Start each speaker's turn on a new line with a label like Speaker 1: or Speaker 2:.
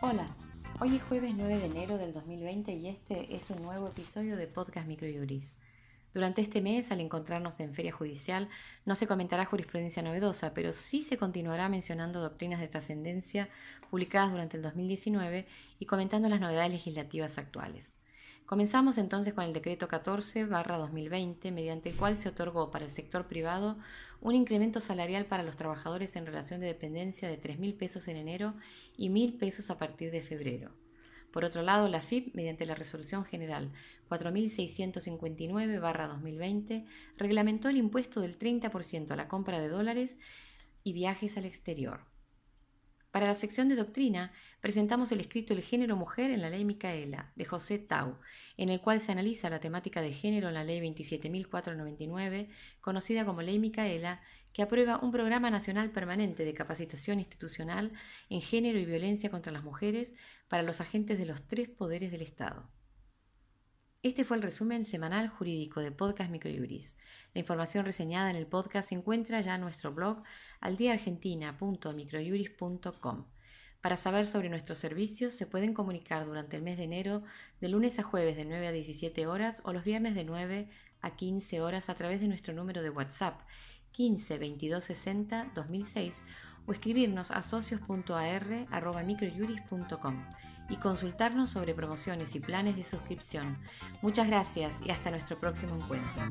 Speaker 1: Hola, hoy es jueves 9 de enero del 2020 y este es un nuevo episodio de Podcast Microjuris. Durante este mes, al encontrarnos en feria judicial, no se comentará jurisprudencia novedosa, pero sí se continuará mencionando doctrinas de trascendencia publicadas durante el 2019 y comentando las novedades legislativas actuales. Comenzamos entonces con el decreto 14-2020, mediante el cual se otorgó para el sector privado un incremento salarial para los trabajadores en relación de dependencia de 3.000 pesos en enero y 1.000 pesos a partir de febrero. Por otro lado, la FIP, mediante la Resolución General 4659-2020, reglamentó el impuesto del 30% a la compra de dólares y viajes al exterior. Para la sección de doctrina, presentamos el escrito El género mujer en la ley Micaela, de José Tau, en el cual se analiza la temática de género en la ley 27.499, conocida como ley Micaela, que aprueba un programa nacional permanente de capacitación institucional en género y violencia contra las mujeres para los agentes de los tres poderes del Estado. Este fue el resumen semanal jurídico de Podcast Microjuris. La información reseñada en el podcast se encuentra ya en nuestro blog aldiaargentina.microjuris.com. Para saber sobre nuestros servicios se pueden comunicar durante el mes de enero de lunes a jueves de 9 a 17 horas o los viernes de 9 a 15 horas a través de nuestro número de WhatsApp 15 22 60 2006 o escribirnos a socios.ar.microjuris.com y consultarnos sobre promociones y planes de suscripción. Muchas gracias y hasta nuestro próximo encuentro.